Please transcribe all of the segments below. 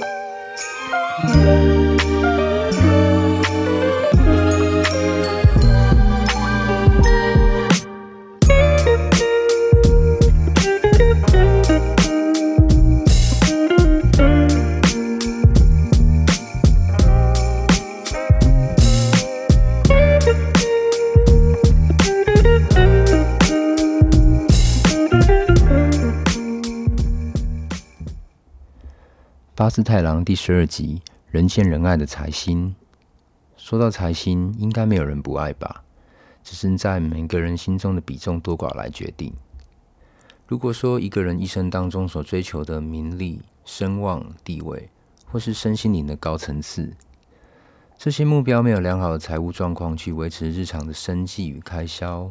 八字太郎第十二集，人见人爱的财星。说到财星，应该没有人不爱吧？只是在每个人心中的比重多寡来决定。如果说一个人一生当中所追求的名利、声望、地位，或是身心灵的高层次，这些目标没有良好的财务状况去维持日常的生计与开销，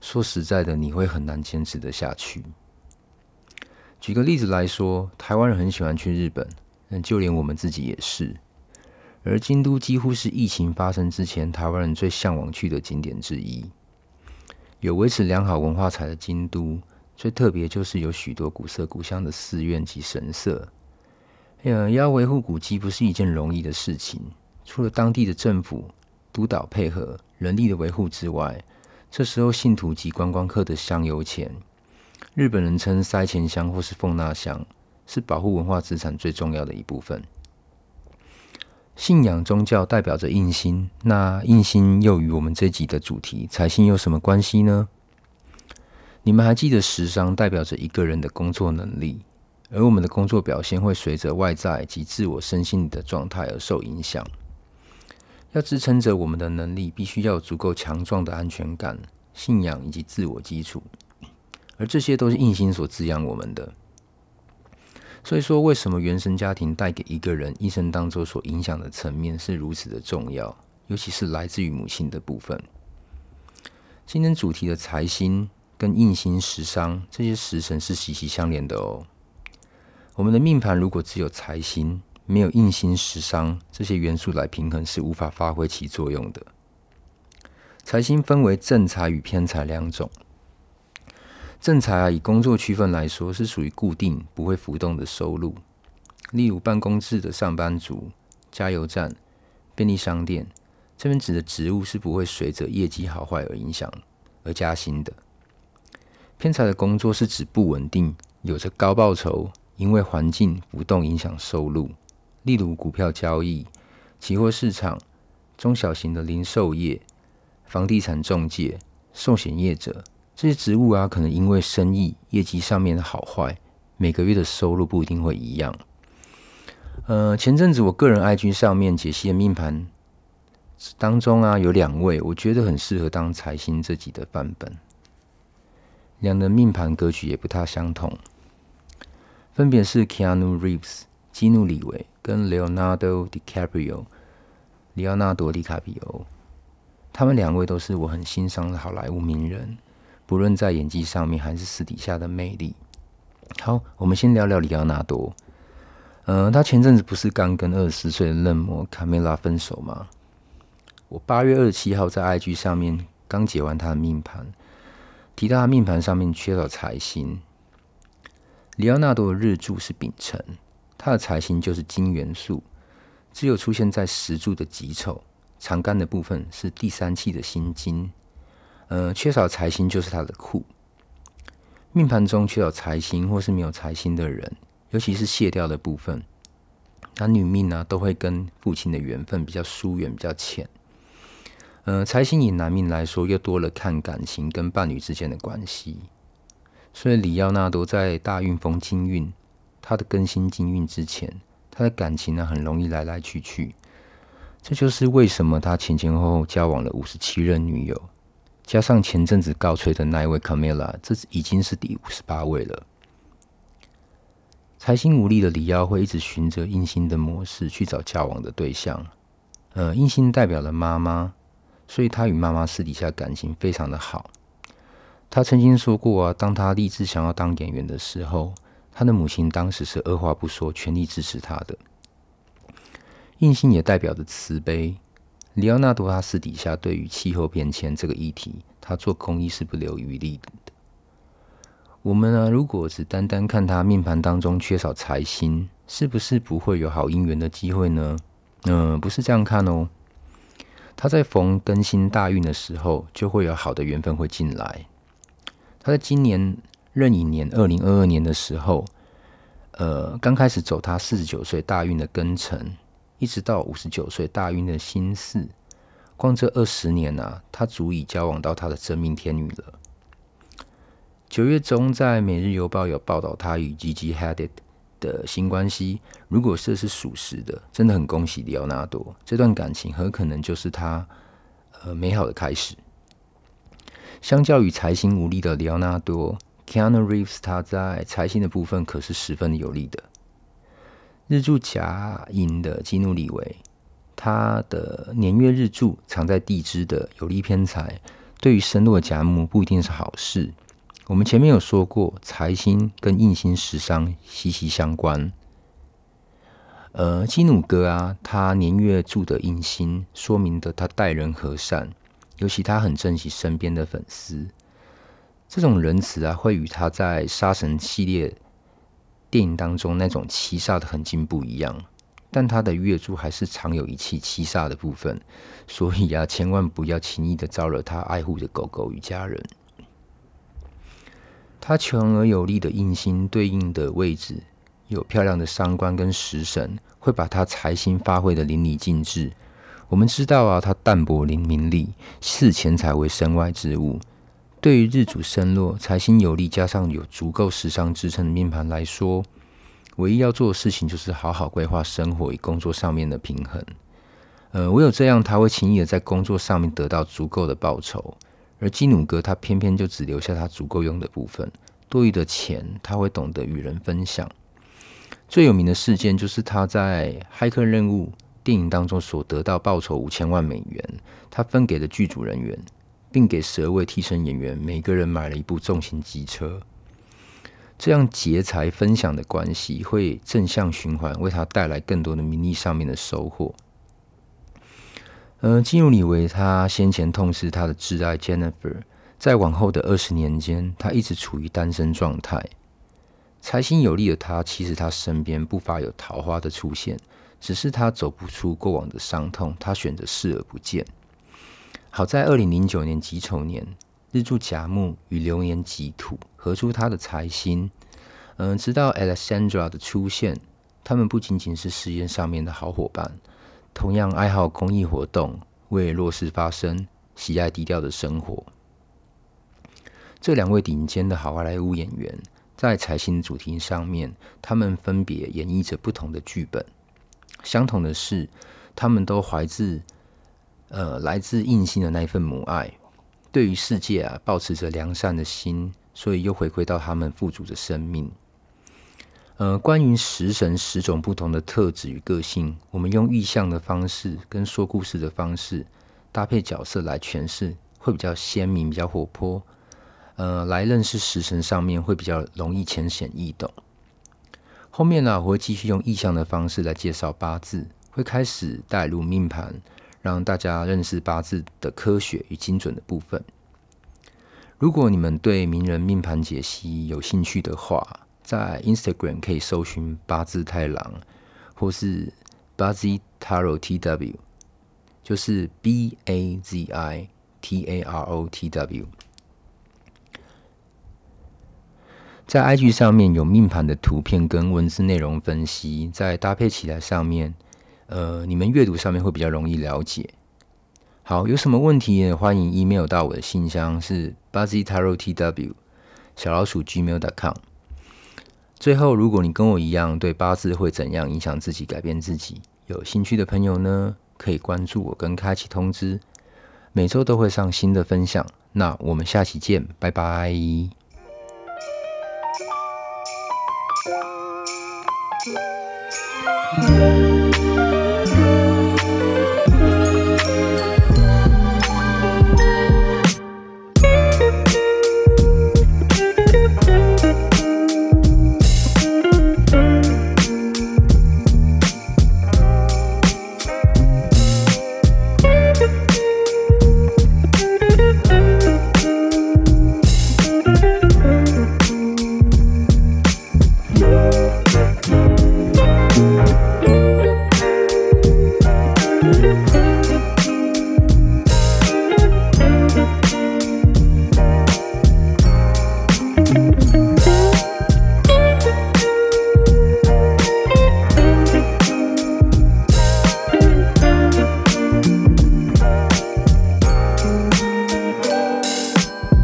说实在的，你会很难坚持得下去。举个例子来说，台湾人很喜欢去日本。但就连我们自己也是，而京都几乎是疫情发生之前台湾人最向往去的景点之一。有维持良好文化财的京都，最特别就是有许多古色古香的寺院及神社。要维护古迹不是一件容易的事情，除了当地的政府督导配合人力的维护之外，这时候信徒及观光客的香油钱，日本人称塞钱香或是奉纳香。是保护文化资产最重要的一部分。信仰宗教代表着印星，那印星又与我们这集的主题财星有什么关系呢？你们还记得时商代表着一个人的工作能力，而我们的工作表现会随着外在及自我身心的状态而受影响。要支撑着我们的能力，必须要有足够强壮的安全感、信仰以及自我基础，而这些都是印星所滋养我们的。所以说，为什么原生家庭带给一个人一生当中所影响的层面是如此的重要？尤其是来自于母亲的部分。今天主题的财星跟印星、食伤这些食神是息息相连的哦。我们的命盘如果只有财星，没有印星、食伤这些元素来平衡，是无法发挥其作用的。财星分为正财与偏财两种。正财啊，以工作区分来说，是属于固定不会浮动的收入。例如办公室的上班族、加油站、便利商店，这边指的职务是不会随着业绩好坏而影响而加薪的。偏财的工作是指不稳定，有着高报酬，因为环境浮动影响收入。例如股票交易、期货市场、中小型的零售业、房地产中介、寿险业者。这些职务啊，可能因为生意业绩上面的好坏，每个月的收入不一定会一样。呃，前阵子我个人 IG 上面解析的命盘当中啊，有两位我觉得很适合当财星这集的范本，两人命盘格局也不太相同，分别是 Keanu Reeves 基努李维跟 Leonardo DiCaprio 里奥纳多·迪卡比欧，他们两位都是我很欣赏的好莱坞名人。不论在演技上面还是私底下的魅力，好，我们先聊聊里奥纳多。嗯、他前阵子不是刚跟二十四岁的嫩模卡梅拉分手吗？我八月二十七号在 IG 上面刚解完他的命盘，提到他命盘上面缺少财星。里奥纳多的日柱是丙辰，他的财星就是金元素，只有出现在石柱的己丑，长干的部分是第三气的辛金。呃，缺少财星就是他的库。命盘中缺少财星或是没有财星的人，尤其是卸掉的部分，男女命呢、都会跟父亲的缘分比较疏远、比较浅。呃，财星以男命来说，又多了看感情跟伴侣之间的关系。所以李奥纳多在大运逢金运，他的更新金运之前，他的感情呢很容易来来去去。这就是为什么他前前后后交往了五十七任女友。加上前阵子告吹的那一位卡梅拉，这已经是第五十八位了。财星无力的李耀会一直循着印星的模式去找交往的对象。呃，印星代表了妈妈，所以他与妈妈私底下感情非常的好。他曾经说过啊，当他立志想要当演员的时候，他的母亲当时是二话不说，全力支持他的。印星也代表着慈悲。李奥纳多他私底下对于气候变迁这个议题，他做公益是不留余力的。我们呢，如果只单单看他命盘当中缺少财星，是不是不会有好姻缘的机会呢？嗯、不是这样看哦。他在逢庚辛大运的时候，就会有好的缘分会进来。他在今年壬寅年二零二二年的时候，呃，刚开始走他四十九岁大运的庚辰，一直到五十九岁大运的心事，光这二十年啊，他足以交往到他的真命天女了。九月中，在《每日邮报》有报道他与 Gigi Hadid 的新关系。如果这是属实的，真的很恭喜里奥纳多，这段感情很可能就是他呃美好的开始。相较于财星无力的里奥纳多，Keanu Reeves 他在财星的部分可是十分的有利的。日柱甲寅的基努李维，他的年月日柱藏在地支的有利偏财，对于身弱甲木不一定是好事。我们前面有说过，财星跟印星食伤息息相关。呃，基努哥啊，他年月柱的印星，说明的他待人和善，尤其他很珍惜身边的粉丝。这种仁慈啊，会与他在杀神系列电影当中那种七煞的痕迹不一样。但他的月柱还是常有一气七煞的部分，所以啊，千万不要轻易的招惹他爱护的狗狗与家人。他强而有力的印星对应的位置，有漂亮的伤官跟食神，会把他财星发挥得淋漓尽致。我们知道啊，他淡泊名利，视钱财为身外之物。对于日主身弱、财星有力，加上有足够食伤支撑的命盘来说，唯一要做的事情就是好好规划生活与工作上面的平衡。呃，唯有这样，他会轻易的在工作上面得到足够的报酬。而基努哥他偏偏就只留下他足够用的部分，多余的钱他会懂得与人分享。最有名的事件就是他在《骇客任务》电影当中所得到报酬五千万美元，他分给了剧组人员，并给十二位替身演员每个人买了一部重型机车。这样劫财分享的关系会正向循环，为他带来更多的名利上面的收获。呃，基努李维他先前痛失他的挚爱 Jennifer，在往后的二十年间，他一直处于单身状态。财星有利的他，其实他身边不乏有桃花的出现，只是他走不出过往的伤痛，他选择视而不见。好在二零零九年己丑年，日柱甲木与流年己土合出他的财星。嗯、直到 Alexandra 的出现，他们不仅仅是事业上面的好伙伴。同样爱好公益活动，为弱势发声，喜爱低调的生活。这两位顶尖的好莱坞演员，在财星主题上面，他们分别演绎着不同的剧本。相同的是，他们都怀自呃来自印星的那一份母爱，对于世界啊，抱持着良善的心，所以又回归到他们富足的生命。呃，关于食神十种不同的特质与个性，我们用意象的方式跟说故事的方式搭配角色来诠释，会比较鲜明、比较活泼。呃，来认识食神上面会比较容易浅显易懂。后面呢，我会继续用意象的方式来介绍八字，会开始带入命盘，让大家认识八字的科学与精准的部分。如果你们对名人命盘解析有兴趣的话，在 Instagram 可以搜寻八字太郎，或是 Bazi Taro TW，就是 B A Z I T A R O T W。在 IG 上面有命盘的图片跟文字内容分析，在搭配起来上面，呃，你们阅读上面会比较容易了解。好，有什么问题也？欢迎 email 到我的信箱是 bazitaro.tw 小老鼠 gmail.com。最后，如果你跟我一样对八字会怎样影响自己、改变自己有兴趣的朋友呢，可以关注我跟开启通知，每周都会上新的分享。那我们下期见，拜拜。to